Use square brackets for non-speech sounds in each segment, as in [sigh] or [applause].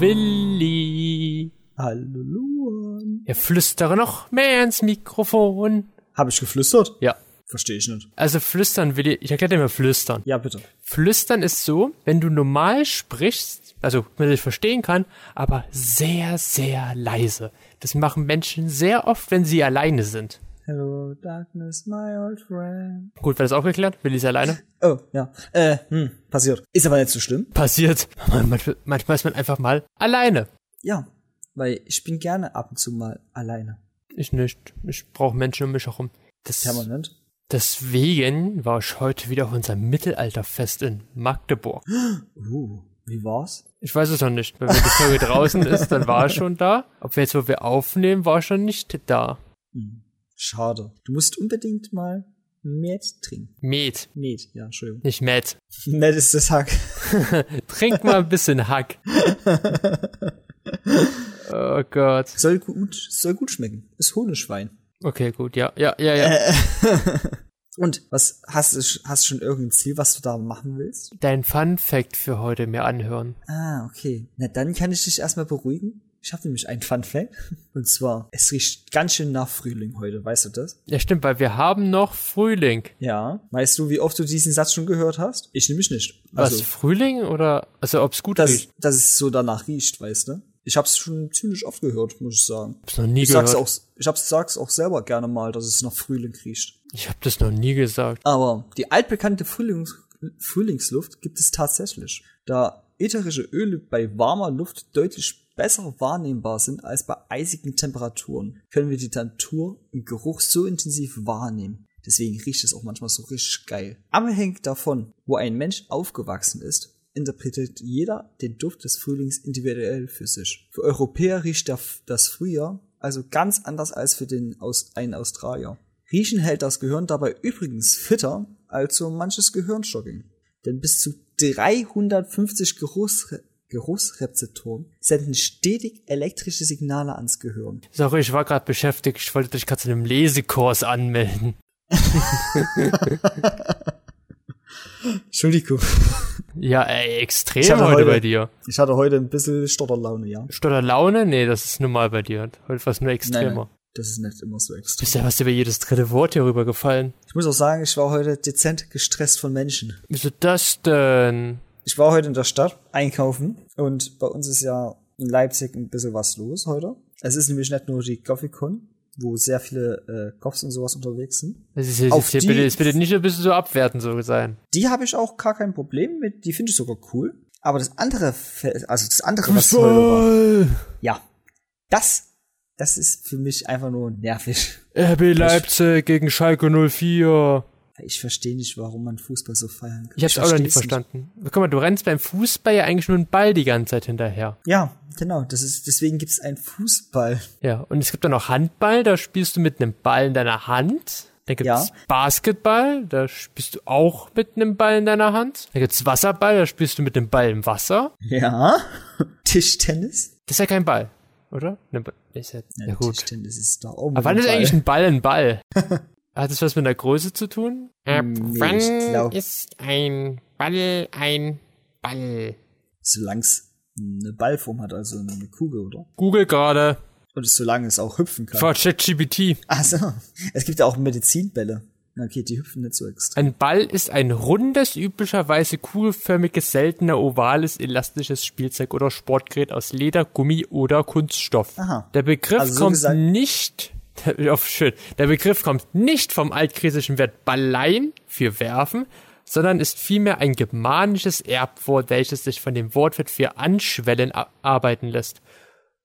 Willi. Hallo Luan. Ja, flüstere noch mehr ins Mikrofon. Habe ich geflüstert? Ja. Verstehe ich nicht. Also flüstern, Willi, ich erkläre dir mal flüstern. Ja, bitte. Flüstern ist so, wenn du normal sprichst, also man sich verstehen kann, aber sehr, sehr leise. Das machen Menschen sehr oft, wenn sie alleine sind. Hello, darkness, my old friend. Gut, war das auch geklärt? Willi ist alleine? Oh, ja. Äh, hm, passiert. Ist aber nicht so schlimm. Passiert. Manchmal, manchmal ist man einfach mal alleine. Ja, weil ich bin gerne ab und zu mal alleine. Ich nicht. Ich brauche Menschen um mich herum. Das, Permanent. deswegen war ich heute wieder auf unserem Mittelalterfest in Magdeburg. [gasps] Uh, wie war's? Ich weiß es noch nicht. Wenn die Folge [laughs] draußen ist, dann war ich schon da. Ob wir jetzt, wo wir aufnehmen, war ich schon nicht da. Hm, schade. Du musst unbedingt mal Met trinken. Met, Met, ja, Entschuldigung. nicht Met. [laughs] Met ist das Hack. [laughs] Trink mal ein bisschen Hack. [laughs] Oh Gott. Soll gut, soll gut schmecken. Ist Honigwein. Okay, gut, ja, ja, ja, ja. Und was hast du hast du schon irgendein Ziel, was du da machen willst? Dein Fun Fact für heute mir anhören. Ah, okay. Na, dann kann ich dich erstmal beruhigen. Ich habe nämlich einen Fun Fact. [laughs] Und zwar, es riecht ganz schön nach Frühling heute, weißt du das? Ja, stimmt, weil wir haben noch Frühling. Ja. Weißt du, wie oft du diesen Satz schon gehört hast? Ich nämlich nicht. Was, Also, Frühling oder, also ob's gut dass, riecht? dass es so danach riecht, weißt du? Ich hab's schon ziemlich oft gehört, muss ich sagen. Hab's noch nie Ich gehört. sag's auch, ich hab's, sag's auch selber gerne mal, dass es nach Frühling riecht. Ich hab das noch nie gesagt. Aber die altbekannte Frühlings Frühlingsluft gibt es tatsächlich. Da ätherische Öle bei warmer Luft deutlich besser wahrnehmbar sind als bei eisigen Temperaturen, können wir die Natur im Geruch so intensiv wahrnehmen. Deswegen riecht es auch manchmal so richtig geil. Abhängig davon, wo ein Mensch aufgewachsen ist, interpretiert jeder den Duft des Frühlings individuell für sich. Für Europäer riecht das Frühjahr also ganz anders als für den aus, einen Australier. Riechen hält das Gehirn dabei übrigens fitter als so manches Gehirnjogging. Denn bis zu 350 Geruchsre Geruchsrezeptoren senden stetig elektrische Signale ans Gehirn. Sorry, ich war gerade beschäftigt. Ich wollte dich gerade zu einem Lesekurs anmelden. [laughs] Entschuldigung. Ja, ey, extrem Ich hatte heute, heute- bei dir. Ich hatte heute ein bisschen Stotterlaune, ja. Stotter Laune? Nee, das ist normal bei dir. Heute war es nur extremer. nein. Das ist nicht immer so extrem. Bisher hast du über jedes dritte Wort hier rüber gefallen. Ich muss auch sagen, ich war heute dezent gestresst von Menschen. Wieso das denn? Ich war heute in der Stadt einkaufen und bei uns ist ja in Leipzig ein bisschen was los heute. Es ist nämlich nicht nur die Coffeecon, wo sehr viele äh, Coffs und sowas unterwegs sind. Das ist jetzt Auf hier die- bitte, jetzt bitte nicht ein bisschen so abwertend so sein. Die habe ich auch gar kein Problem mit, die finde ich sogar cool. Aber das andere, also das andere, was heute war, ja, das, das ist für mich einfach nur nervig. RB Leipzig gegen Schalke 04. Ich verstehe nicht, warum man Fußball so feiern kann. Ich hab's auch noch nicht. verstanden. Guck mal, du rennst beim Fußball ja eigentlich nur einen Ball die ganze Zeit hinterher. Ja, genau. Das ist, deswegen gibt es einen Fußball. Ja, und es gibt dann noch Handball, da spielst du mit einem Ball in deiner Hand. Dann gibt's Ja. Basketball, da spielst du auch mit einem Ball in deiner Hand. Dann gibt's Wasserball, da spielst du mit einem Ball im Wasser. Ja. [laughs] Tischtennis? Das ist ja kein Ball, oder? Ne, ist ja, ja, gut. Tischtennis ist da oben. Aber wann ist eigentlich ein Ball ein Ball? [laughs] Hat das was mit der Größe zu tun? Ab Nee, wann ich glaub- ist ein Ball ein Ball? Solange es eine Ballform hat, also eine Kugel, oder? Google gerade. Und solange es auch hüpfen kann. Vor ChatGPT. Also, es gibt ja auch Medizinbälle. Okay, die hüpfen nicht so extrem. Ein Ball ist ein rundes, üblicherweise kugelförmiges, seltener, ovales, elastisches Spielzeug oder Sportgerät aus Leder, Gummi oder Kunststoff. Aha. Der Begriff Also so kommt gesagt- nicht, oh, schön, der Begriff kommt nicht vom altgriechischen Wert ballein für werfen, sondern ist vielmehr ein germanisches Erbwort, welches sich von dem Wortwert für anschwellen arbeiten lässt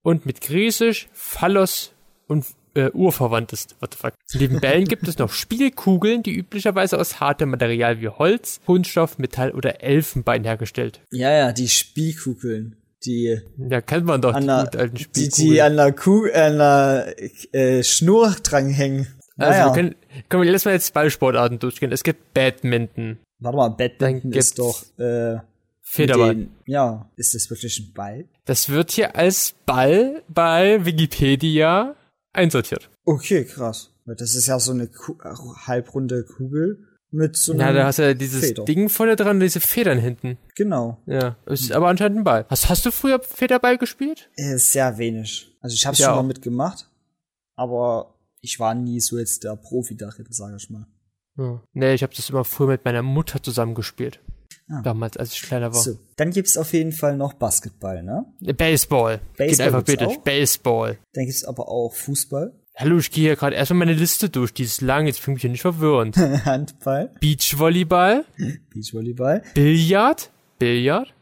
und mit griechisch Phallos und äh, urverwandt ist. What the fuck? Neben Bällen gibt es noch Spielkugeln, die üblicherweise aus hartem Material wie Holz, Kunststoff, Metall oder Elfenbein hergestellt. Ja, ja, die Spielkugeln. Die, Ja, kennt man doch an die der, guten alten die, Spielkugeln. die an der, Kuh, an der äh, Schnur dranhängen. Also Naja. wir können, können wir lass mal jetzt Ballsportarten durchgehen. Es gibt Badminton, Warte mal, Badminton ist doch, äh, Federball. den- ja, ist das wirklich ein Ball? Das wird hier als Ball bei Wikipedia einsortiert. Okay, krass. Das ist ja so eine Ku äh, halbrunde Kugel Mit so Ja, einem da hast du ja dieses Feder. Ding vorne dran, diese Federn hinten. Genau. Ja, ist aber anscheinend ein Ball. Hast, hast du früher Federball gespielt? Äh, sehr wenig. Also ich habe Ich schon auch. mal mitgemacht, aber ich war nie so jetzt der Profi darin, sage ich mal. Ja. Nee, ich habe das immer früher mit meiner Mutter zusammen gespielt. Ah. Damals, als ich kleiner war. So, dann gibt's auf jeden Fall noch Basketball, ne? Baseball. Geht Baseball alphabetisch. gibt's auch? Baseball. Dann gibt's aber auch Fußball, Hallo, ich gehe hier gerade erstmal meine Liste durch. Die ist lang, jetzt bin ich hier nicht verwirrend. [laughs] Handball, Beachvolleyball, Beachvolleyball, Billard, Billard,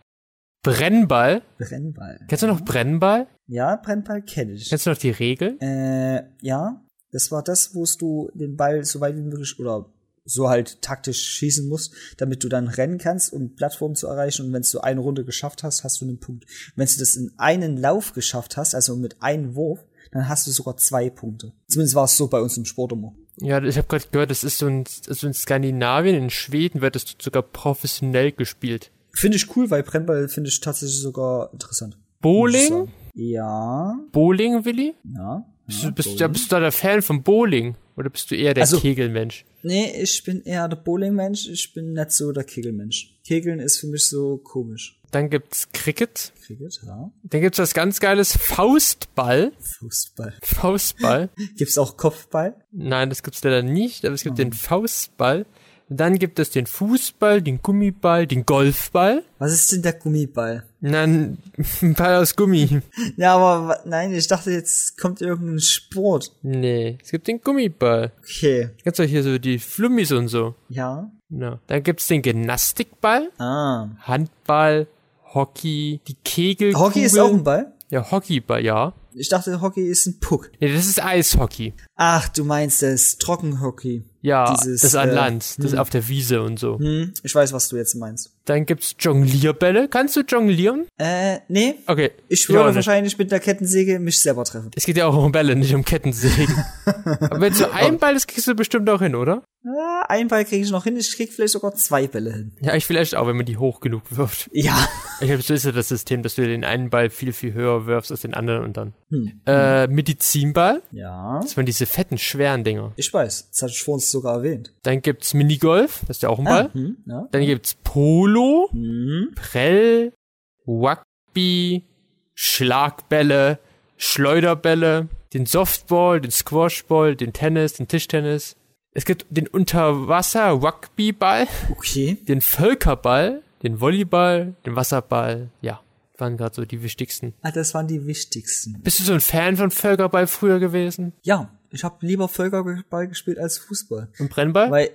Brennball. Brennball. Kennst du noch Brennball? Ja, Brennball kenne ich. Kennst du noch die Regel? Äh, ja, das war das, wo du den Ball so weit wie möglich oder so halt taktisch schießen musst, damit du dann rennen kannst, um Plattformen zu erreichen. Und wenn du eine Runde geschafft hast, hast du einen Punkt. Wenn du das in einen Lauf geschafft hast, also mit einem Wurf, dann hast du sogar zwei Punkte. Zumindest war es so bei uns im Sport immer. Ja, ich habe gerade gehört, das ist so in, so in Skandinavien, in Schweden wird das sogar professionell gespielt. Finde ich cool, weil Brennball finde ich tatsächlich sogar interessant. Bowling? Ja, Bowling, Willi? ja. Bist, ja du, bist, da bist du da der Fan von Bowling? Oder bist du eher der Also- Kegelmensch? Nee, ich bin eher der Bowling-Mensch, ich bin nicht so der Kegelmensch. Kegeln ist für mich so komisch. Dann gibt's Cricket. Cricket, ja. Dann gibt's was ganz geiles Faustball. Fußball. Faustball. [laughs] Gibt's auch Kopfball? Nein, das gibt's leider nicht, aber es gibt Oh. den Faustball. Dann gibt es den Fußball, den Gummiball, den Golfball. Was ist denn der Gummiball? Nein, ein [laughs] Ball aus Gummi. Ja, aber nein, ich dachte, jetzt kommt irgendein Sport. Nee, es gibt den Gummiball. Okay. Kennst du hier so die Flummis und so? Ja. Ja. Dann gibt's den Gymnastikball, Ah. Handball, Hockey, die Kegelkugel. Hockey ist auch ein Ball? Ja, Hockeyball, ja. Ich dachte, Hockey ist ein Puck. Nee, das ist Eishockey. Ach, du meinst das Trockenhockey. Ja, Dieses, das an äh, Land, das auf der Wiese und so. Hm, ich weiß, was du jetzt meinst. Dann gibt's Jonglierbälle. Kannst du jonglieren? Äh, nee. Okay. Ich würde wahrscheinlich mit der Kettensäge mich selber treffen. Es geht ja auch um Bälle, nicht um Kettensägen. [laughs] Aber wenn so ein Ball ist, kriegst du bestimmt auch hin, oder? Ah, einen Ball kriege ich noch hin, ich krieg vielleicht sogar zwei Bälle hin. Ja, ich vielleicht auch, wenn man die hoch genug wirft. Ja. Ich glaube, so ist ja das System, dass du den einen Ball viel, viel höher wirfst als den anderen und dann. Hm. Äh, Medizinball. Ja. Das waren diese fetten, schweren Dinger. Ich weiß, das hatte ich vor uns sogar erwähnt. Dann gibt's Minigolf, das ist ja auch ein Ball. Hm, ja. Dann gibt's Polo, Hm. Prell, Rugby, Schlagbälle, Schleuderbälle, den Softball, den Squashball, den Tennis, den Tischtennis. Es gibt den Unterwasser-Rugbyball, Okay. den Völkerball, den Volleyball, den Wasserball. Ja, waren gerade so die wichtigsten. Ah, das waren die wichtigsten. Bist du so ein Fan von Völkerball früher gewesen? Ja, ich habe lieber Völkerball gespielt als Fußball. Und Brennball? Weil,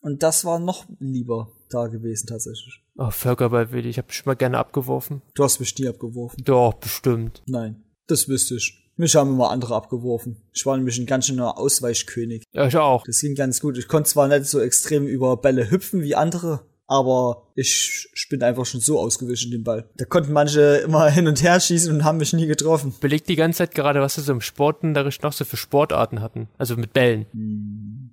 und das war noch lieber da gewesen tatsächlich. oh, Völkerball will ich. Ich habe schon mal gerne abgeworfen. Du hast mich nie abgeworfen. Doch, bestimmt. Nein, das wüsste ich. Mich haben immer andere abgeworfen. Ich war nämlich ein ganz schöner Ausweichkönig. Ja, ich auch. Das ging ganz gut. Ich konnte zwar nicht so extrem über Bälle hüpfen wie andere, aber ich, ich bin einfach schon so ausgewichen den Ball. Da konnten manche immer hin und her schießen und haben mich nie getroffen. Belegt die ganze Zeit gerade, was wir so im Sportunterricht noch so für Sportarten hatten. Also mit Bällen.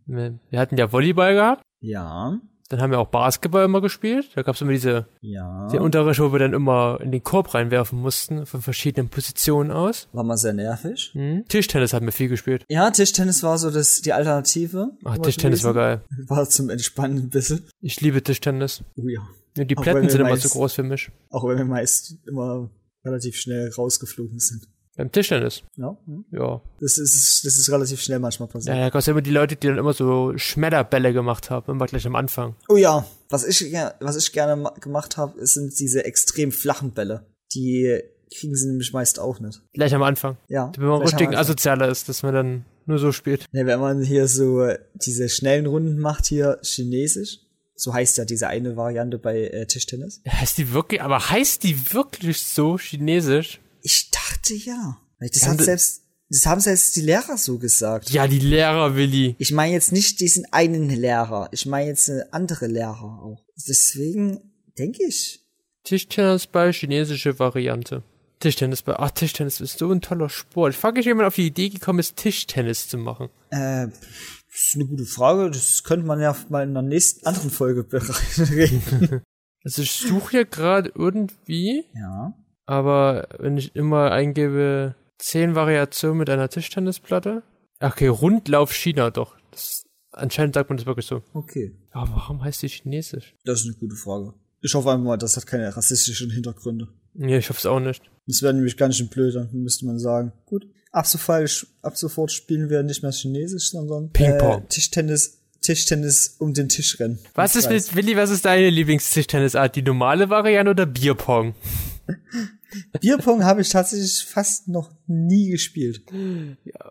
Wir wir hatten ja Volleyball gehabt. Ja, Dann haben wir auch Basketball immer gespielt. Da gab es immer diese, ja. den Unterricht, wo wir dann immer in den Korb reinwerfen mussten, von verschiedenen Positionen aus. War mal sehr nervig. Hm. Tischtennis haben wir viel gespielt. Ja, Tischtennis war so das, die Alternative. Ach, immer Tischtennis war geil. War zum Entspannen ein bisschen. Ich liebe Tischtennis. Oh ja. Ja, die Plätten sind immer meist- zu groß für mich. Auch wenn wir meist immer relativ schnell rausgeflogen sind. Beim Tischtennis. Ja. Ja. Das ist, das ist relativ schnell manchmal Ja, passiert. da gab es immer die Leute, die dann immer so Schmetterbälle gemacht haben, immer gleich am Anfang. Oh ja, was ich, was ich gerne ma- gemacht habe, sind diese extrem flachen Bälle. Die kriegen sie nämlich meist auch nicht. Gleich am Anfang. Ja. Wenn man richtig asozialer ist, dass man dann nur so spielt. Ja, wenn man hier so diese schnellen Runden macht, hier chinesisch, so heißt ja diese eine Variante bei äh, Tischtennis. Heißt die wirklich, aber heißt die wirklich so chinesisch? Ich dachte ja. Das Ja, hat und- selbst, das haben selbst die Lehrer so gesagt. Ja, die Lehrer, Willi. Ich meine jetzt nicht diesen einen Lehrer, ich meine jetzt andere Lehrer auch. Deswegen denke ich. Tischtennisball, chinesische Variante. Tischtennisball. Ach, Tischtennis ist so ein toller Sport. Ich frage mich, wie jemand auf die Idee gekommen ist, Tischtennis zu machen. Äh, das ist eine gute Frage. Das könnte man ja mal in der nächsten anderen Folge [laughs] bereden. [laughs] Also ich suche hier gerade irgendwie, ja. Aber wenn ich immer eingebe, zehn Variationen mit einer Tischtennisplatte. Okay, Rundlauf China doch. Das Anscheinend sagt man das wirklich so. Okay. Aber warum heißt die Chinesisch? Das ist eine gute Frage. Ich hoffe einfach mal, das hat keine rassistischen Hintergründe. Ja, ich hoffe es auch nicht. Das wäre nämlich ganz schön blöd, dann müsste man sagen. Gut, ab sofort, ab sofort spielen wir nicht mehr Chinesisch, sondern Ping-Pong. Äh, Tischtennis, Tischtennis um den Tisch rennen. Was ist mit, Willi, was ist deine Lieblingstischtennisart? Die normale Variante oder Bierpong? Bierpong habe ich tatsächlich fast noch nie gespielt.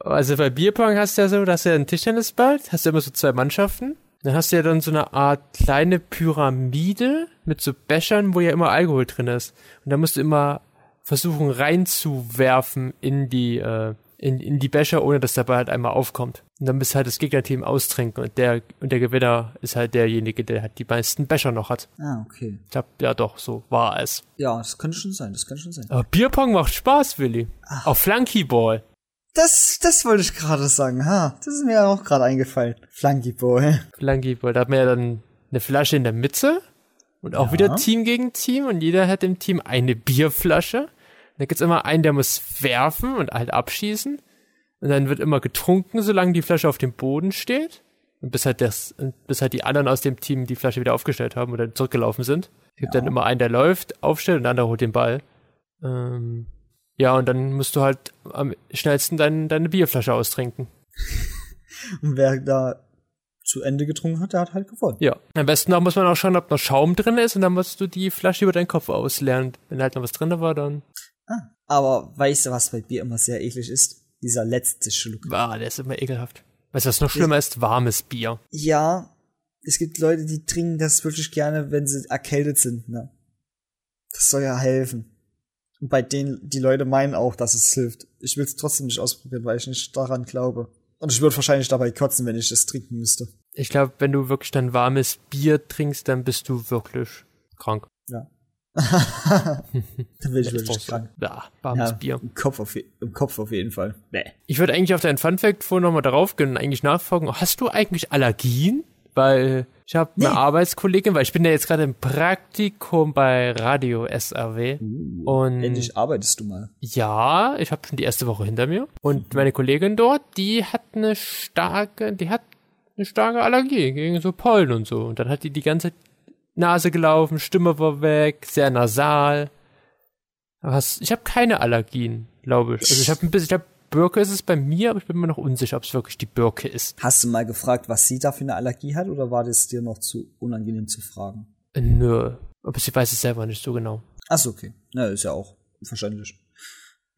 Also bei Bierpong hast du ja so, dass du ja einen Tischtennisball, hast du immer so zwei Mannschaften. Dann hast du ja dann so eine Art kleine Pyramide mit so Bechern, wo ja immer Alkohol drin ist. Und da musst du immer versuchen reinzuwerfen in die, äh, in, in die Becher, ohne dass der Ball halt einmal aufkommt. Und dann bist halt das Gegnerteam austrinken und der, und der Gewinner ist halt derjenige, der halt die meisten Becher noch hat. Ah, okay. Ich glaub, ja doch, so war es. Ja, das könnte schon sein, das könnte schon sein. Aber Bierpong macht Spaß, Willi. Auch Flunkyball. Das, das wollte ich gerade sagen. Ha, das ist mir auch gerade eingefallen. Flunkyball. [laughs] Flunkyball, da hat man ja dann eine Flasche in der Mitte und auch Ja. wieder Team gegen Team und jeder hat im Team eine Bierflasche. Da gibt's immer einen, der muss werfen und halt abschießen. Und dann wird immer getrunken, solange die Flasche auf dem Boden steht. Und bis halt das, bis halt die anderen aus dem Team die Flasche wieder aufgestellt haben oder zurückgelaufen sind. Es gibt Ja. dann immer einen, der läuft, aufstellt und der andere holt den Ball. Ähm, ja, und dann musst du halt am schnellsten dein, deine Bierflasche austrinken. [laughs] Und wer da zu Ende getrunken hat, der hat halt gewonnen. Ja. Am besten auch muss man auch schauen, ob noch Schaum drin ist und dann musst du die Flasche über deinen Kopf ausleeren. Wenn halt noch was drin war, dann. Ah, aber weißt du, was bei Bier immer sehr eklig ist? Dieser letzte Schluck. Ah, der ist immer ekelhaft. Weißt du, was noch schlimmer ist? Warmes Bier. Ja, es gibt Leute, die trinken das wirklich gerne, wenn sie erkältet sind, ne? Das soll ja helfen. Und bei denen, die Leute meinen auch, dass es hilft. Ich will es trotzdem nicht ausprobieren, weil ich nicht daran glaube. Und ich würde wahrscheinlich dabei kotzen, wenn ich das trinken müsste. Ich glaube, wenn du wirklich dann warmes Bier trinkst, dann bist du wirklich krank. [laughs] Dann bin ich wirklich krank. Ja, warmes Ja, Bier. Im Kopf, auf, Im Kopf auf jeden Fall. Bäh. Ich würde eigentlich auf deinen Funfact vorhin nochmal darauf gehen und eigentlich nachfragen, hast du eigentlich Allergien? Weil ich habe eine Nee. Arbeitskollegin, weil ich bin ja jetzt gerade im Praktikum bei Radio SRW. Und Endlich arbeitest du mal. Ja, ich habe schon die erste Woche hinter mir. Und meine Kollegin dort, die hat eine starke, die hat eine starke Allergie gegen so Pollen und so. Und dann hat die die ganze Nase gelaufen, Stimme war weg, sehr nasal. Hast, ich habe keine Allergien, glaube ich. Also ich habe ein bisschen, ich glaube, Birke ist es bei mir, aber ich bin mir noch unsicher, ob es wirklich die Birke ist. Hast du mal gefragt, was sie da für eine Allergie hat, oder war das dir noch zu unangenehm zu fragen? Äh, Nö. Aber sie weiß es selber nicht so genau. Achso, okay. Na, ist ja auch verständlich.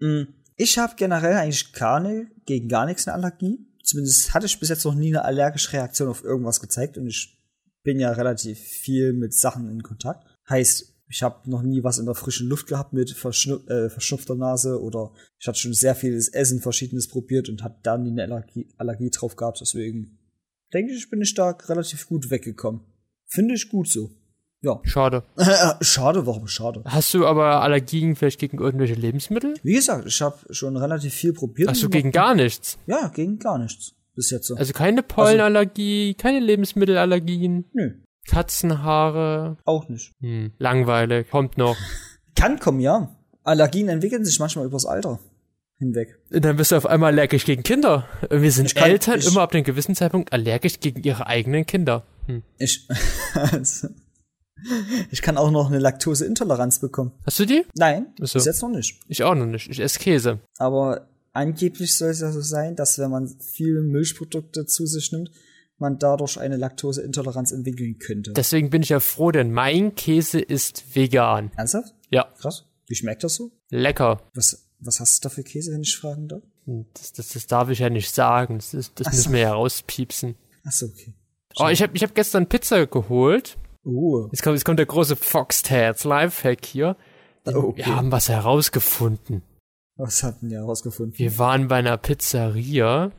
Mm, Ich habe generell eigentlich gar ne, gegen gar nichts eine Allergie. Zumindest hatte ich bis jetzt noch nie eine allergische Reaktion auf irgendwas gezeigt und ich bin ja relativ viel mit Sachen in Kontakt. Heißt, ich habe noch nie was in der frischen Luft gehabt mit verschnu äh, verschnupfter Nase oder ich hatte schon sehr vieles Essen, verschiedenes probiert und hatte da nie eine Allergie, Allergie drauf gehabt. Deswegen denke ich, bin ich da relativ gut weggekommen. Finde ich gut so. Ja. [laughs] Schade. schade, warum schade? Hast du aber Allergien vielleicht gegen irgendwelche Lebensmittel? Wie gesagt, ich habe schon relativ viel probiert. Hast du gegen gar nichts? Ja, gegen gar nichts. Bis jetzt so. Also keine Pollenallergie, keine Lebensmittelallergien, Nö, Katzenhaare. auch nicht. Hm, langweilig, kommt noch. [laughs] Kann kommen, ja. Allergien entwickeln sich manchmal übers Alter hinweg. Und dann bist du auf einmal allergisch gegen Kinder. Wir sind kann- Eltern ich- immer ab einem gewissen Zeitpunkt allergisch gegen ihre eigenen Kinder. Hm. Ich, also, [laughs] ich kann auch noch eine Laktoseintoleranz bekommen. Hast du die? Nein, so. bis jetzt noch nicht. Ich auch noch nicht. Ich esse Käse. Aber angeblich soll es ja so sein, dass wenn man viele Milchprodukte zu sich nimmt, man dadurch eine Laktoseintoleranz entwickeln könnte. Deswegen bin ich ja froh, denn mein Käse ist vegan. Ernsthaft? Ja, Krass. Wie schmeckt das so? lecker. Was, was hast du da für Käse, wenn ich fragen darf? Hm, Das, das, das darf ich ja nicht sagen. Das, ist, das Ach müssen so. wir ja rauspiepsen. Achso, okay. Oh, ich habe ich hab gestern Pizza geholt. Uh, Jetzt kommt, jetzt kommt der große Foxtails Lifehack hier. Oh, okay. Wir haben was herausgefunden. Was hatten wir herausgefunden? Wir waren bei einer Pizzeria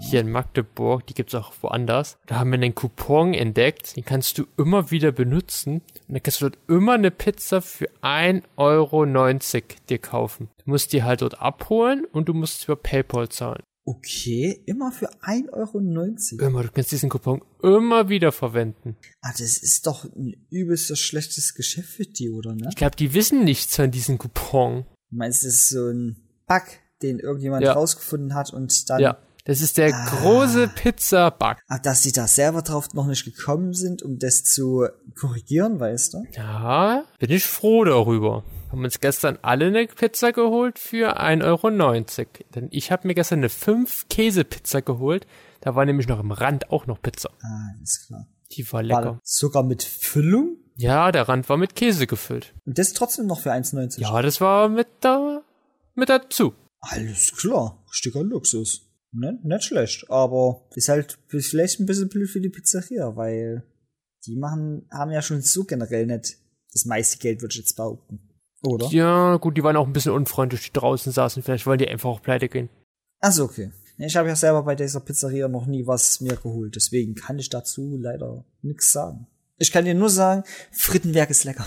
hier in Magdeburg, die gibt's auch woanders. Da haben wir einen Coupon entdeckt, den kannst du immer wieder benutzen. Und dann kannst du dort immer eine Pizza für 1,90 Euro dir kaufen. Du musst die halt dort abholen und du musst über PayPal zahlen. Okay, immer für 1,90 Euro. Immer, du kannst diesen Coupon immer wieder verwenden. Ah, das ist doch ein übelst schlechtes Geschäft für die, oder ne? Ich glaube, die wissen nichts von diesem Coupon. Du meinst, das ist so ein Bug, den irgendjemand Ja. rausgefunden hat und dann. Ja. Das ist der große Pizza-Bug. Ah, dass sie da selber drauf noch nicht gekommen sind, um das zu korrigieren, weißt du? Ja, bin ich froh darüber. Haben uns gestern alle eine Pizza geholt für 1,90 Euro. Denn ich habe mir gestern eine 5-Käse-Pizza geholt. Da war nämlich noch im Rand auch noch Pizza. Ah, ist klar. Die war lecker. War sogar mit Füllung? Ja, der Rand war mit Käse gefüllt. Und das trotzdem noch für 1,90? Ja, das war mit da, mit dazu. Alles klar. Richtiger Luxus. Ne? Nicht schlecht, aber ist halt vielleicht ein bisschen blöd für die Pizzeria, weil die machen, haben ja schon so generell nicht das meiste Geld, würde ich jetzt behaupten. Oder? Ja, gut, die waren auch ein bisschen unfreundlich, die draußen saßen. Vielleicht wollen die einfach auch pleite gehen. Also okay. Ich habe ja selber bei dieser Pizzeria noch nie was mir geholt, deswegen kann ich dazu leider nichts sagen. Ich kann dir nur sagen, Frittenwerk ist lecker.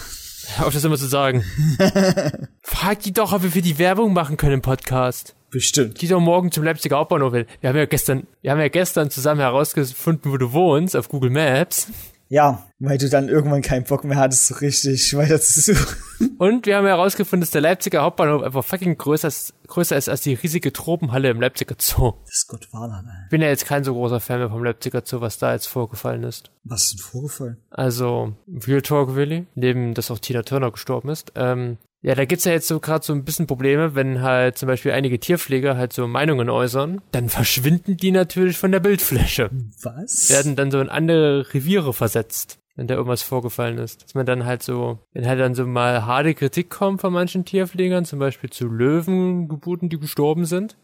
Auf das immer zu sagen. [laughs] Frag die doch, ob wir für die Werbung machen können im Podcast. Bestimmt. Die doch morgen zum Leipziger Hauptbahnhof hin. Wir haben ja gestern, wir haben ja gestern zusammen herausgefunden, wo du wohnst, auf Google Maps. Ja, weil du dann irgendwann keinen Bock mehr hattest, so richtig weiter zu suchen. Und wir haben herausgefunden, dass der Leipziger Hauptbahnhof einfach fucking größer ist, größer ist als die riesige Tropenhalle im Leipziger Zoo. Das ist Gott Wahlan, ey. Ich bin ja jetzt kein so großer Fan mehr vom Leipziger Zoo, was da jetzt vorgefallen ist. Was ist denn vorgefallen? Also, Real Talk Willy, neben dass auch Tina Turner gestorben ist. Ähm, ja, da gibt's ja jetzt so gerade so ein bisschen Probleme, wenn halt zum Beispiel einige Tierpfleger halt so Meinungen äußern, dann verschwinden die natürlich von der Bildfläche. Was? Werden dann so in andere Reviere versetzt, wenn da irgendwas vorgefallen ist. Dass man dann halt so, wenn halt dann so mal harte Kritik kommt von manchen Tierpflegern, zum Beispiel zu Löwengeburten, die gestorben sind,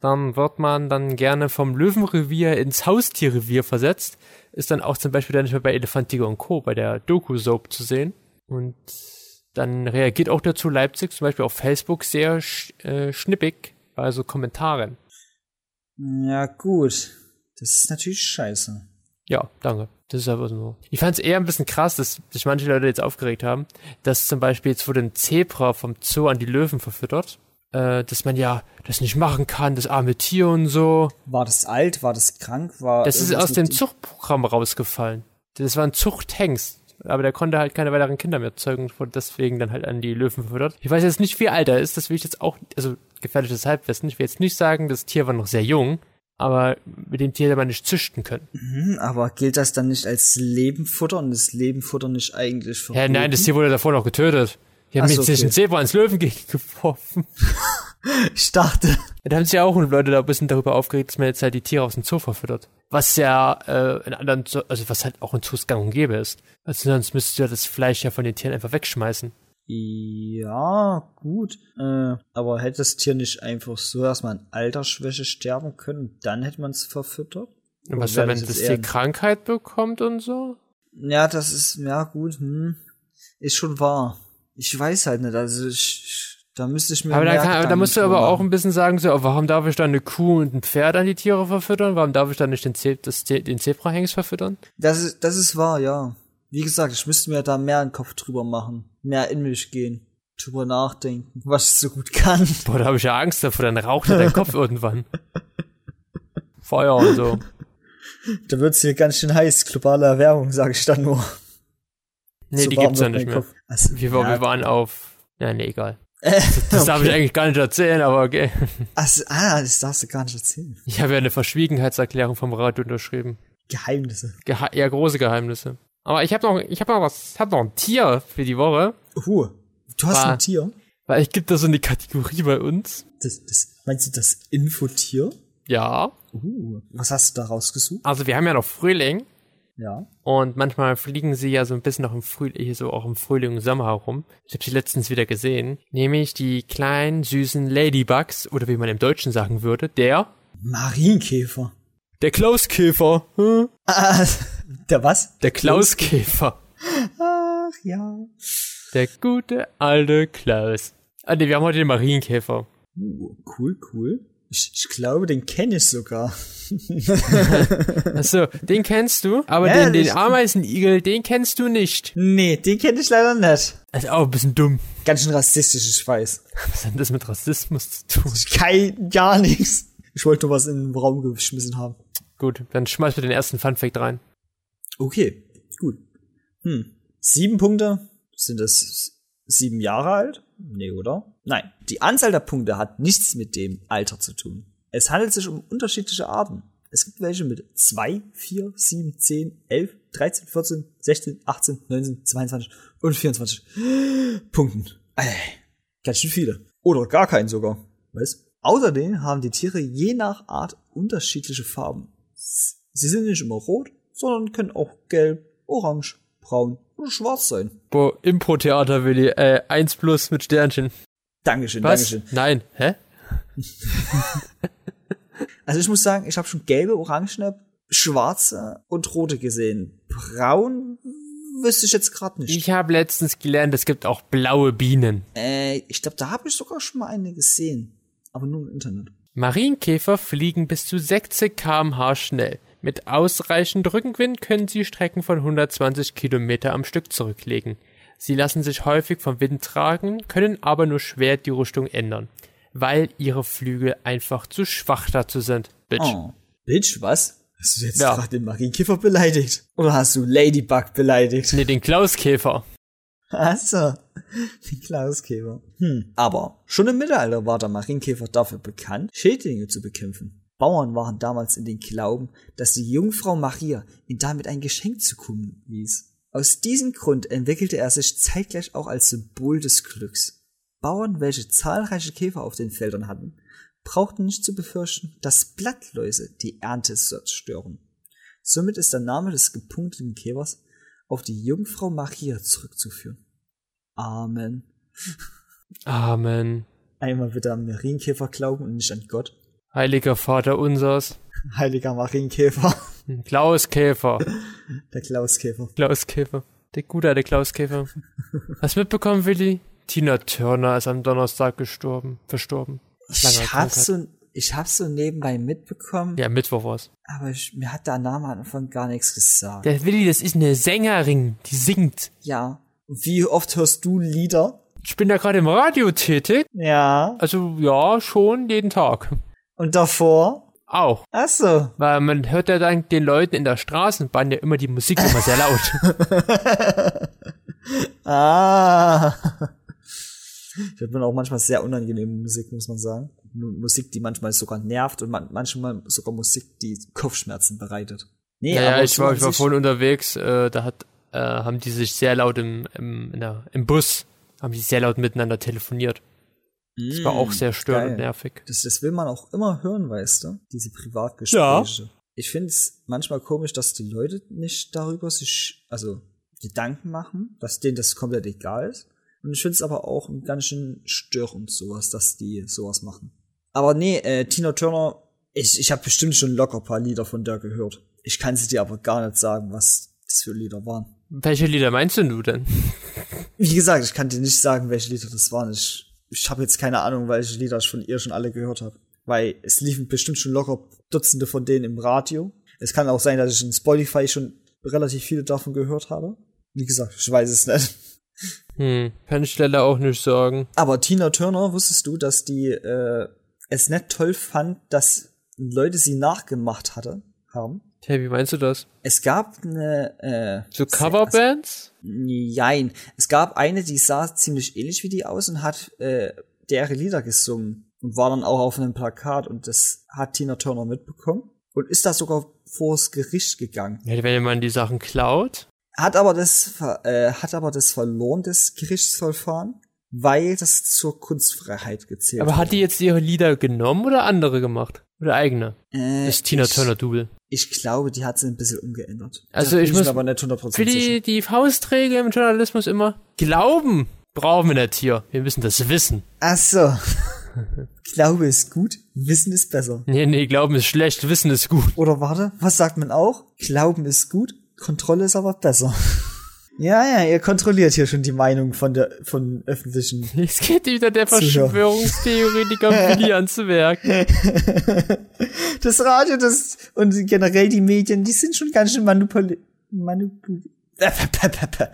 dann wird man dann gerne vom Löwenrevier ins Haustierrevier versetzt. Ist dann auch zum Beispiel dann nicht mehr bei Elefantiger und Co. bei der Doku-Soap zu sehen. Und dann reagiert auch dazu Leipzig zum Beispiel auf Facebook sehr sch äh, schnippig bei so Kommentaren. Ja, gut. Das ist natürlich scheiße. Ja, danke. Das ist aber so. Ich fand es eher ein bisschen krass, dass sich manche Leute jetzt aufgeregt haben, dass zum Beispiel jetzt wurde ein Zebra vom Zoo an die Löwen verfüttert. Äh, dass man ja das nicht machen kann, das arme Tier und so. War das alt? War das krank? War das ist aus dem Zuchtprogramm rausgefallen. Das war ein Zuchthengst aber der konnte halt keine weiteren Kinder mehr zeugen, wurde deswegen dann halt an die Löwen verfüttert. Ich weiß jetzt nicht, wie alt er ist, das will ich jetzt auch, also gefährliches Halbwissen. Ich will jetzt nicht sagen, das Tier war noch sehr jung, aber mit dem Tier hätte man nicht züchten können. Mhm, aber gilt das dann nicht als Lebenfutter und ist Lebenfutter nicht eigentlich verboten? Ja, nein, das Tier wurde davor noch getötet. Die haben so, jetzt okay. ein Zebra ins Löwen [laughs] geworfen. [laughs] ich dachte. Da haben sich ja auch Leute da ein bisschen darüber aufgeregt, dass man jetzt halt die Tiere aus dem Zoo verfüttert. Was ja äh, in anderen, Zoo, also was halt auch in Zoos gang und gäbe ist. Also sonst müsstest du ja das Fleisch ja von den Tieren einfach wegschmeißen. Ja, gut. Äh, aber hätte das Tier nicht einfach so erstmal an Altersschwäche sterben können, dann hätte man es verfüttert? Und was, wenn das, das Tier Krankheit bekommt und so? Ja, das ist, ja gut, hm. Ist schon wahr. Ich weiß halt nicht, also ich, da müsste ich mir. Aber da, kann, da musst du aber auch ein bisschen sagen, so, warum darf ich dann eine Kuh und ein Pferd an die Tiere verfüttern? Warum darf ich dann nicht den, Ze das, den Zebrahengst verfüttern? Das ist, das ist wahr, ja. Wie gesagt, ich müsste mir da mehr einen Kopf drüber machen. Mehr in mich gehen. Drüber nachdenken, was ich so gut kann. Boah, da habe ich ja Angst davor, dann raucht er dein Kopf [laughs] irgendwann. Feuer und so. Da wird's hier ganz schön heiß. Globale Erwärmung, sage ich dann nur. Nee, so die gibt's ja nicht mehr. Also, wir, ja, wir waren auf. Ja, nee, egal. Das, das okay. darf ich eigentlich gar nicht erzählen, aber okay. Also, ah, das darfst du gar nicht erzählen. Ich habe ja eine Verschwiegenheitserklärung vom Radio unterschrieben. Geheimnisse. Geha ja, große Geheimnisse. Aber ich habe noch, ich habe noch was, ich habe noch ein Tier für die Woche. Uh, du hast war, ein Tier? Weil ich gibt da so eine Kategorie bei uns. Das, das, meinst du das Infotier? Ja. Uh, was hast du da rausgesucht? Also wir haben ja noch Frühling. Ja. Und manchmal fliegen sie ja so ein bisschen noch im Frühling, so auch im Frühling und Sommer herum. Ich habe sie letztens wieder gesehen. Nämlich die kleinen, süßen Ladybugs, oder wie man im Deutschen sagen würde, der Marienkäfer. Der Klauskäfer. Hm? Ah, der was? Der Klauskäfer. Ach ja. Der gute alte Klaus. Ah ne, wir haben heute den Marienkäfer. Uh, cool, cool. Ich, ich glaube, den kenne ich sogar. Achso, den kennst du, aber ja, den, den Ameisenigel, den kennst du nicht. Nee, den kenne ich leider nicht. Das ist auch ein bisschen dumm. Ganz schön rassistisch, ich weiß. Was hat das mit Rassismus zu tun? Kein, gar nichts. Ich wollte nur was in den Raum geschmissen haben. Gut, dann schmeiß mir den ersten Funfact rein. Okay, gut. Hm. Sieben Punkte. Sind das sieben Jahre alt? Nee, oder? Nein. Die Anzahl der Punkte hat nichts mit dem Alter zu tun. Es handelt sich um unterschiedliche Arten. Es gibt welche mit 2, 4, 7, 10, 11, 13, 14, 16, 18, 19, 22 und 24 [gasps] Punkten. Ey, ganz schön viele. Oder gar keinen sogar. Was? Außerdem haben die Tiere je nach Art unterschiedliche Farben. Sie sind nicht immer rot, sondern können auch gelb, orange, braun oder schwarz sein. Boah, Impro-Theater, Willi. Äh, 1 plus mit Sternchen. Dankeschön, Was? Dankeschön. Nein. Hä? [laughs] Also ich muss sagen, ich habe schon gelbe, orangene, schwarze und rote gesehen. Braun wüsste ich jetzt gerade nicht. Ich habe letztens gelernt, es gibt auch blaue Bienen. Äh, ich glaube, da habe ich sogar schon mal eine gesehen. Aber nur im Internet. Marienkäfer fliegen bis zu 60 km/h schnell. Mit ausreichend Rückenwind können sie Strecken von 120 Kilometer am Stück zurücklegen. Sie lassen sich häufig vom Wind tragen, können aber nur schwer die Richtung ändern, weil ihre Flügel einfach zu schwach dazu sind. Bitch. Oh. Bitch, was? Hast du jetzt Ja. gerade den Marienkäfer beleidigt? Oder hast du Ladybug beleidigt? Nee, den Klauskäfer. Achso, die Klauskäfer. Hm. Aber schon im Mittelalter war der Marienkäfer dafür bekannt, Schädlinge zu bekämpfen. Bauern waren damals in den Glauben, dass die Jungfrau Maria ihnen damit ein Geschenk zukommen ließ. Aus diesem Grund entwickelte er sich zeitgleich auch als Symbol des Glücks. Bauern, welche zahlreiche Käfer auf den Feldern hatten, brauchten nicht zu befürchten, dass Blattläuse die Ernte zerstören. Somit ist der Name des gepunkteten Käfers auf die Jungfrau Maria zurückzuführen. Amen. Amen. Einmal bitte am Marienkäfer glauben und nicht an Gott. Heiliger Vater unsers. Heiliger Marienkäfer. Klauskäfer. [laughs] Der Klauskäfer. Klauskäfer. Der gute alte Klauskäfer. Hast du mitbekommen, Willi? Tina Turner ist am Donnerstag gestorben, verstorben. Ich hab's so, ich hab's so nebenbei mitbekommen, Ja, Mittwoch war's. aber ich, mir hat der Name am Anfang gar nichts gesagt. Der Willi, das ist eine Sängerin, die singt. ja. Und Wie oft hörst du Lieder? Ich bin da gerade im Radio tätig. Ja. Also ja, schon jeden Tag. Und davor? Auch. Ach so. Weil man hört ja dann den Leuten in der Straßenbahn ja immer die Musik immer sehr laut. [laughs] Ah. Hört man auch manchmal sehr unangenehme Musik, muss man sagen. Mu- Musik, die manchmal sogar nervt und man, manchmal sogar Musik, die Kopfschmerzen bereitet. Nee, Naja, aber ich war, ich war vorhin unterwegs, äh, da hat, äh, haben die sich sehr laut im, im, der, im Bus, haben die sehr laut miteinander telefoniert. Das war auch sehr störend geil. und nervig. Das, das will man auch immer hören, weißt du? Diese Privatgespräche. Ich finde es manchmal komisch, dass die Leute nicht darüber sich, also Gedanken machen, dass denen das komplett egal ist. Und ich finde es aber auch ganz schön störend sowas, dass die sowas machen. Aber nee, äh, Tina Turner, ich, ich habe bestimmt schon locker ein paar Lieder von der gehört. Ich kann sie dir aber gar nicht sagen, was das für Lieder waren. Welche Lieder meinst du denn? Wie gesagt, ich kann dir nicht sagen, welche Lieder das waren. Ich, ich habe jetzt keine Ahnung, welche Lieder ich von ihr schon alle gehört habe. Weil es liefen bestimmt schon locker Dutzende von denen im Radio. Es kann auch sein, dass ich in Spotify schon relativ viele davon gehört habe. Wie gesagt, ich weiß es nicht. Hm, kann ich leider auch nicht sagen. Aber Tina Turner, wusstest du, dass die äh, es nicht toll fand, dass Leute sie nachgemacht hatte, haben? Hey, wie meinst du das? Es gab eine äh, So Coverbands? Jein. Es gab eine, die sah ziemlich ähnlich wie die aus und hat äh, deren Lieder gesungen und war dann auch auf einem Plakat und das hat Tina Turner mitbekommen und ist da sogar vors Gericht gegangen. Ja, wenn man die Sachen klaut. Hat aber das äh, hat aber das verloren das Gerichtsverfahren, weil das zur Kunstfreiheit gezählt Aber hat die jetzt ihre Lieder genommen oder andere gemacht? Oder eigene? äh, Das ist Tina Turner Double. Ich glaube, die hat sie ein bisschen umgeändert. Also Da ich muss- aber nicht 100% Für sicher. die, die Faustregel im Journalismus immer, Glauben brauchen wir nicht hier. Wir müssen das wissen. Ach so. [laughs] Glaube ist gut, Wissen ist besser. Nee, nee, Glauben ist schlecht, Wissen ist gut. Oder warte, was sagt man auch? Glauben ist gut, Kontrolle ist aber besser. [laughs] Ja, ja, ihr kontrolliert hier schon die Meinung von der von öffentlichen. [laughs] Jetzt geht wieder der. Verschwörungstheoretiker Willi ans Werk. Das Radio, das und generell die Medien, die sind schon ganz schön manipuli manipul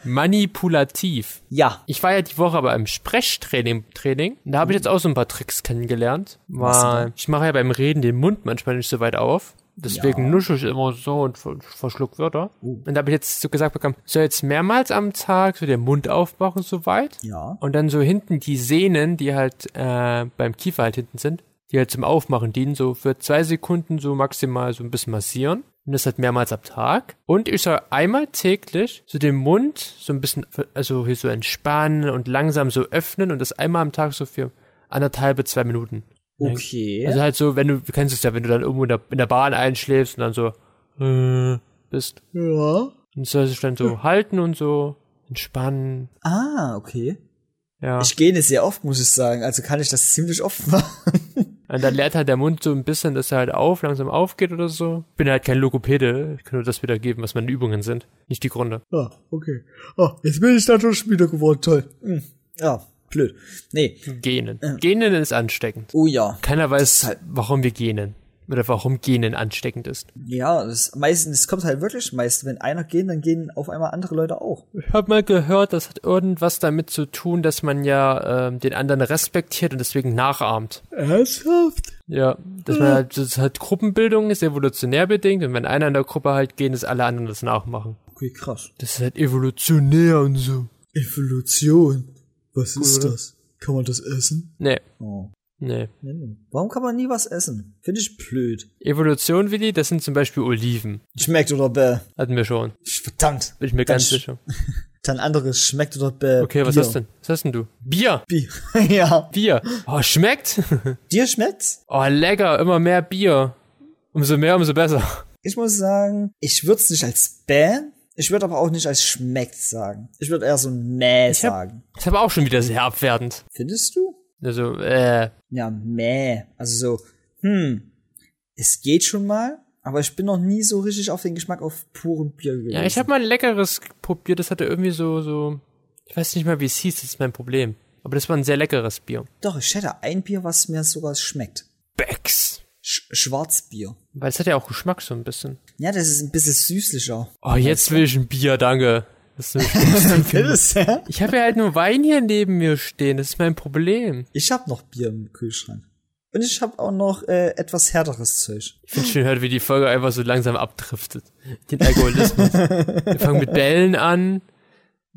Manipulativ. Ja. Ich war ja die Woche aber im Sprechtraining, Training. Da habe ich jetzt auch so ein paar Tricks kennengelernt. Weil ich mache ja beim Reden den Mund manchmal nicht so weit auf. Deswegen Ja. nusche ich immer so und ver- verschluck Wörter. Oh. Und da habe ich jetzt so gesagt bekommen, so jetzt mehrmals am Tag so den Mund aufmachen so weit. Ja. Und dann so hinten die Sehnen, die halt äh, beim Kiefer halt hinten sind, die halt zum Aufmachen dienen, so für zwei Sekunden so maximal so ein bisschen massieren. Und das halt mehrmals am Tag. Und ich soll einmal täglich so den Mund so ein bisschen, also hier so entspannen und langsam so öffnen und das einmal am Tag so für anderthalb, zwei Minuten. Okay. Also halt so, wenn du, du kennst es ja, wenn du dann irgendwo in der, in der Bahn einschläfst und dann so äh, bist. ja. Und soll sich dann so halten und so entspannen. Ah, okay. Ja. Ich gehe nicht sehr oft, muss ich sagen. Also kann ich das ziemlich oft machen. [laughs] Und dann lernt halt der Mund so ein bisschen, dass er halt auf, langsam aufgeht oder so. Bin halt kein Logopäde, ich kann nur das wiedergeben, was meine Übungen sind, nicht die Gründe. Ah, okay. Ah, jetzt bin ich dadurch wieder geworden. Toll. Hm. Ja, blöd. Nee. Genen. Genen ist ansteckend. Oh ja. Keiner weiß, halt- warum wir genen. Oder warum Genen ansteckend ist. Ja, das meistens, es kommt halt wirklich meist, wenn einer geht, dann gehen auf einmal andere Leute auch. Ich habe mal gehört, das hat irgendwas damit zu tun, dass man ja ähm, den anderen respektiert und deswegen nachahmt. Ernsthaft? Ja, dass man halt, das ist halt Gruppenbildung ist evolutionär bedingt und wenn einer in der Gruppe halt gehen, dass alle anderen das nachmachen. Okay, krass. Das ist halt evolutionär und so. Evolution. Was ist oder? das? Kann man das essen? Nee, Oh. nee. Warum kann man nie was essen? Finde ich blöd. Evolution, Willi, das sind zum Beispiel Oliven. Schmeckt oder bäh? Hatten wir schon. Verdammt. Bin ich mir Dann ganz sicher. [laughs] Dann anderes schmeckt oder bäh? Okay, was Bier. hast denn? Was hast denn du? Bier. Bier. [laughs] ja. Bier. Oh, schmeckt. [laughs] Dir schmeckt's? Oh, lecker. Immer mehr Bier. Umso mehr, umso besser. Ich muss sagen, ich würde es nicht als bäh, ich würde aber auch nicht als schmeckt sagen. Ich würde eher so mäh hab- sagen. Ist aber auch schon wieder sehr abwertend. Findest du? Also, äh, Ja, mäh. Also so, hm, es geht schon mal, aber ich bin noch nie so richtig auf den Geschmack auf purem Bier gewesen. ja, ich habe mal ein leckeres probiert. Das hatte irgendwie so, so, ich weiß nicht mal, wie es hieß. Das ist mein Problem. Aber das war ein sehr leckeres Bier. Doch, ich hätte ein Bier, was mir sogar schmeckt. Becks. Sch Schwarzbier. Weil es hat ja auch Geschmack so ein bisschen. Ja, das ist ein bisschen süßlicher. Oh, jetzt will ich ein Bier, danke. Das ist [laughs] ich habe ja halt nur Wein hier neben mir stehen. Das ist mein Problem. Ich hab noch Bier im Kühlschrank. Und ich hab auch noch äh, etwas härteres Zeug. Ich finde schön, halt, wie die Folge einfach so langsam abdriftet. Den Alkoholismus. wir fangen mit Bällen an.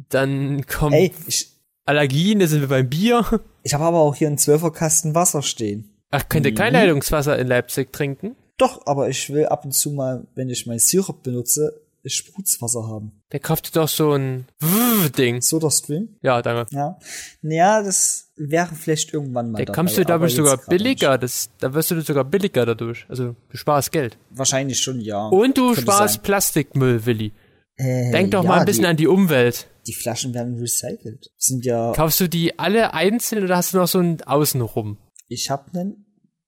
Dann ich, Allergien, da sind wir beim Bier. ich habe aber auch hier einen Zwölferkasten Wasser stehen. Ach, könnt ihr kein Leitungswasser in Leipzig trinken? Doch, aber ich will ab und zu mal, wenn ich mein Sirup benutze, Sprutzwasser haben. Der kauft doch so ein Ding. Sodastream? Ja, danke. Ja. Naja, das wäre vielleicht irgendwann mal dabei, kommst du dadurch sogar billiger. Das, da wirst du sogar billiger dadurch. Also, du sparst Geld. Wahrscheinlich schon, ja. Und du Könnte sparst sein. Plastikmüll, Willi. Äh, Denk doch ja, mal ein bisschen die, an die Umwelt. Die Flaschen werden recycelt. Sind ja, Kaufst du die alle einzeln oder hast du noch so einen Außenrum? Ich habe einen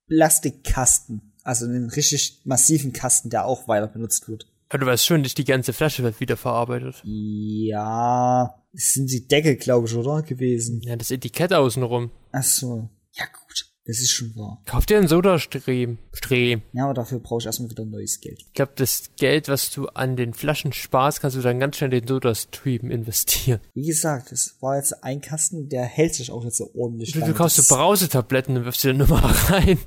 Plastikkasten. Also einen richtig massiven Kasten, der auch weiter benutzt wird. Aber du weißt schon, nicht die ganze Flasche wird wiederverarbeitet. Ja, es sind die Deckel, glaube ich, oder? Gewesen. Ja, das Etikett außenrum. Ach so. Das ist schon wahr. Kauf dir einen Sodastream. Stream. Ja, aber dafür brauche ich erstmal wieder neues Geld. Ich glaube, das Geld, was du an den Flaschen sparst, kannst du dann ganz schnell in den Sodastream investieren. Wie gesagt, es war jetzt ein Kasten, der hält sich auch jetzt so ordentlich. Du, du lang. kaufst so Das- Brausetabletten und wirfst dir nur mal [laughs] rein.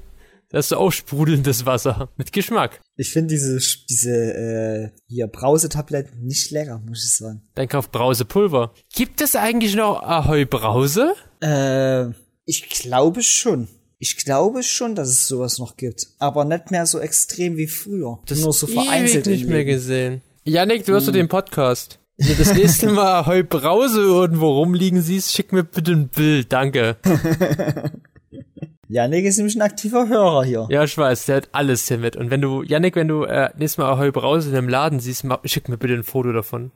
Da hast du auch sprudelndes Wasser. Mit Geschmack. Ich finde diese, diese, äh, hier Brausetabletten nicht lecker, muss ich sagen. Dann kauf Brausepulver. Gibt es eigentlich noch Ahoi Brause? Äh, ich glaube schon. Ich glaube schon, dass es sowas noch gibt. Aber nicht mehr so extrem wie früher. Nur so vereinzelt ewig nicht mehr gesehen. Yannick, du hörst du den Podcast. Wenn du das nächste [laughs] Mal Ahoi Brause irgendwo rumliegen siehst, schick mir bitte ein Bild, danke. [laughs] Janik ist nämlich ein aktiver Hörer hier. Ja, ich weiß, der hat alles hier mit. Und wenn du, Yannick, wenn du äh, nächstes Mal Ahoi Brause in einem Laden siehst, mach, schick mir bitte ein Foto davon.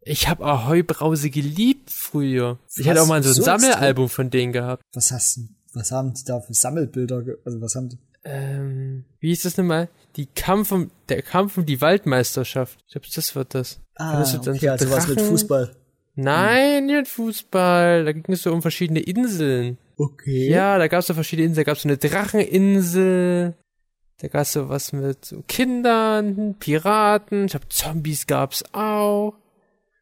Ich hab Ahoi Brause geliebt früher. Ich hatte Was? auch mal so ein So Sammelalbum von denen gehabt. Was hast du, was haben die da für Sammelbilder, also was haben die? Ähm, wie hieß das nochmal? Die Kampf um, der Kampf um die Waldmeisterschaft. Ich glaube, das wird das. Ah, dann okay, so also was mit Fußball. Nein, nicht Fußball. Da ging es so um verschiedene Inseln. Okay. Ja, da gab es so verschiedene Inseln. Da gab es so eine Dracheninsel. Da gab es so was mit Kindern, Piraten. Ich glaube, Zombies gab's auch.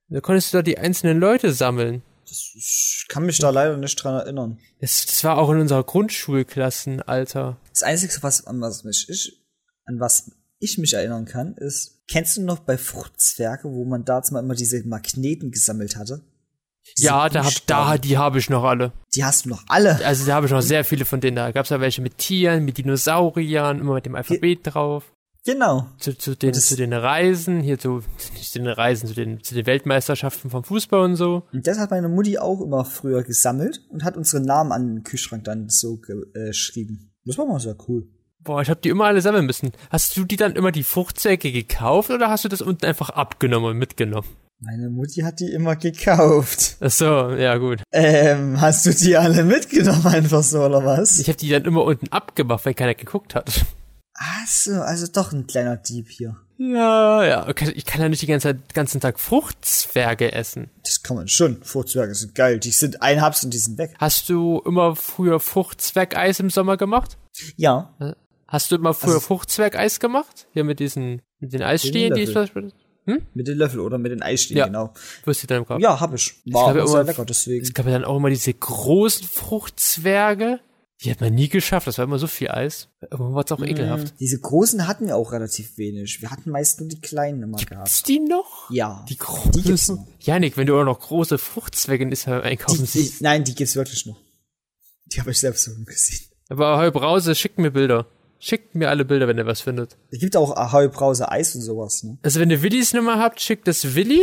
Da konntest du da die einzelnen Leute sammeln. Das, ich kann mich da leider nicht dran erinnern. Das, das war auch in unserer Grundschulklassen, Alter. Das Einzige, was, an was mich ich, an was ich mich erinnern kann, ist, kennst du noch bei Fruchtzwerge, wo man da mal immer diese Magneten gesammelt hatte? Diese Ja, da hab, da, die habe ich noch alle. Die hast du noch alle. Also da habe ich noch sehr viele von denen. Da gab's ja welche mit Tieren, mit Dinosauriern, immer mit dem Alphabet drauf. Genau. Zu, zu, den, das- zu den Reisen, hier zu, nicht zu den Reisen, zu den, zu den Weltmeisterschaften vom Fußball und so. Und das hat meine Mutti auch immer früher gesammelt und hat unsere Namen an den Kühlschrank dann so äh, geschrieben. Das war mal sehr cool. Boah, ich habe die immer alle sammeln müssen. Hast du die dann immer die Fruchtzwecke gekauft oder hast du das unten einfach abgenommen und mitgenommen? Meine Mutti hat die immer gekauft. Ach so, ja gut. Ähm, hast du die alle mitgenommen einfach so, oder was? Ich habe die dann immer unten abgemacht, weil keiner geguckt hat. Ach so, also doch ein kleiner Dieb hier. Ja, ja. Okay, ich kann ja nicht die ganze Zeit, ganzen Tag Fruchtzwerge essen. Das kann man schon. Furzwerke sind geil. Die sind ein Haps und die sind weg. Hast du immer früher Fruchtzwergeis im Sommer gemacht? Ja. Hast du immer früher Also- Fruchtzwergeis gemacht? Hier mit diesen, mit den Eisstehen, die ich Löffel. vielleicht, Mit den Löffel oder mit den Eisstehen, Ja. genau. wusste ich dann im Kopf. Ja, hab ich. War glaub, ja auch sehr immer- lecker, deswegen. Es gab ja dann auch immer diese großen Fruchtzwerge. Die hat man nie geschafft, das war immer so viel Eis. Irgendwann war es auch ekelhaft. Diese großen hatten wir auch relativ wenig. Wir hatten meist nur die kleinen immer gehabt. Gibt's die noch? Ja. Die Die gibt's großen. noch. Janik, wenn du auch noch große Fruchtzwerge in Israel Die, einkaufen die, siehst. nein, die gibt's wirklich noch. Die habe ich selbst so gesehen. Aber Ahoi Brause, schickt mir Bilder. Schickt mir alle Bilder, wenn ihr was findet. Es gibt auch Ahoi Brause Eis und sowas, ne? Also wenn ihr Willis Nummer habt, schickt es Willi.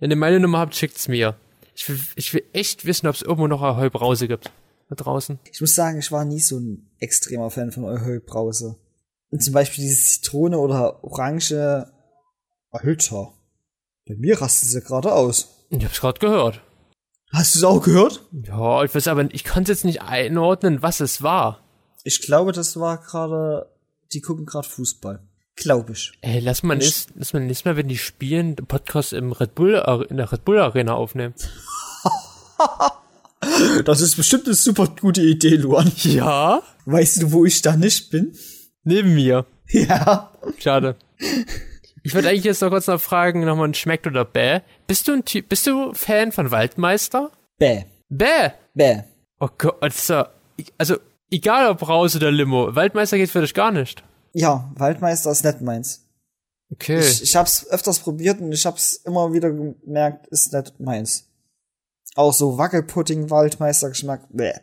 Wenn ihr meine Nummer habt, schickt's mir. Ich will, ich will echt wissen, ob es irgendwo noch Ahoi Brause gibt. Da draußen. Ich muss sagen, ich war nie so ein extremer Fan von Ahoi Brause. Und zum Beispiel diese Zitrone oder Orange. Alter. Bei mir rasten sie gerade aus. Ich hab's gerade gehört. Hast du es auch gehört? Ja, ich weiß aber, ich konnte jetzt nicht einordnen, was es war. Ich glaube, das war gerade. Die gucken gerade Fußball. Glaube ich. Ey, lass mal nächst, lass mal nächstes Mal, wenn die spielen, den Podcast im Red Bull, in der Red Bull Arena aufnehmen. Das ist bestimmt eine super gute Idee, Luan. Ja? Weißt du, wo ich da nicht bin? Neben mir. Ja. Schade. Ich wollte eigentlich jetzt noch kurz noch fragen, nochmal ein Schmeckt oder Bäh. Bist du ein Typ, bist du Fan von Waldmeister? Bäh. Bäh! Bäh. Oh Gott, also, also, egal ob Raus oder Limo, Waldmeister geht für dich gar nicht. Ja, Waldmeister ist nicht meins. Okay. Ich, ich hab's öfters probiert und ich hab's immer wieder gemerkt, ist nicht meins. Auch so Wackelpudding-Waldmeister-Geschmack, bäh.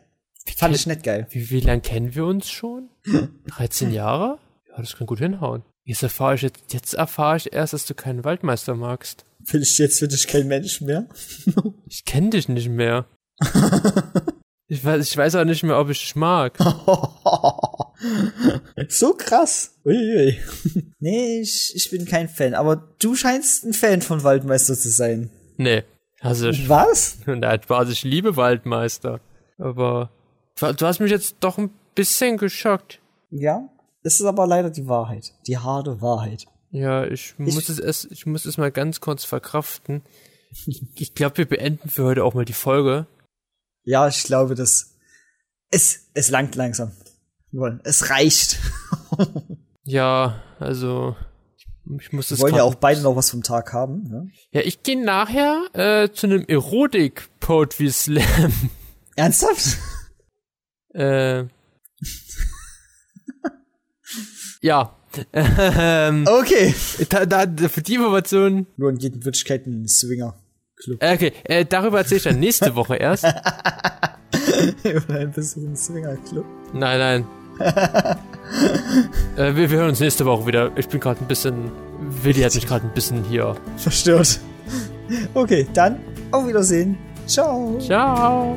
Fand ich nicht geil. wie, wie lang kennen wir uns schon? 13 Jahre? Ja, das kann gut hinhauen. Jetzt erfahre ich jetzt, jetzt erfahre ich erst, dass du keinen Waldmeister magst. Will ich jetzt für dich kein Mensch mehr? [laughs] Ich kenne dich nicht mehr. [laughs] Ich weiß, ich weiß auch nicht mehr, ob ich dich mag. [laughs] so krass. Uiui. nee, ich, ich bin kein Fan, aber du scheinst ein Fan von Waldmeister zu sein. Nee, also ich, Was? [laughs] nein, Spaß, ich liebe Waldmeister. Aber du hast mich jetzt doch ein bisschen geschockt. Ja. Das ist aber leider die Wahrheit. Die harte Wahrheit. Ja, ich muss es erst, ich muss es mal ganz kurz verkraften. [laughs] Ich, ich glaube, wir beenden für heute auch mal die Folge. Ja, ich glaube, das. Es, es langt langsam. Es reicht. [laughs] Ja, also ich muss das Wir wollen ja auch beide noch was vom Tag haben. Ne? Ja, ich gehe nachher äh, zu einem Erotik Poetry Slam. [laughs] Ernsthaft? äh, [laughs] ja. Ähm, Okay. da, da, für die Information. Nur in Wirklichkeit ein Swinger. Club. Äh, okay, äh, darüber erzähle ich dann nächste Woche erst. [laughs] Oder ein bisschen Swinger Club. Nein, nein. [laughs] äh, wir, wir hören uns nächste Woche wieder. Ich bin gerade ein bisschen. Willi hat mich gerade ein bisschen hier. Verstört. Okay, dann auf Wiedersehen. Ciao. Ciao.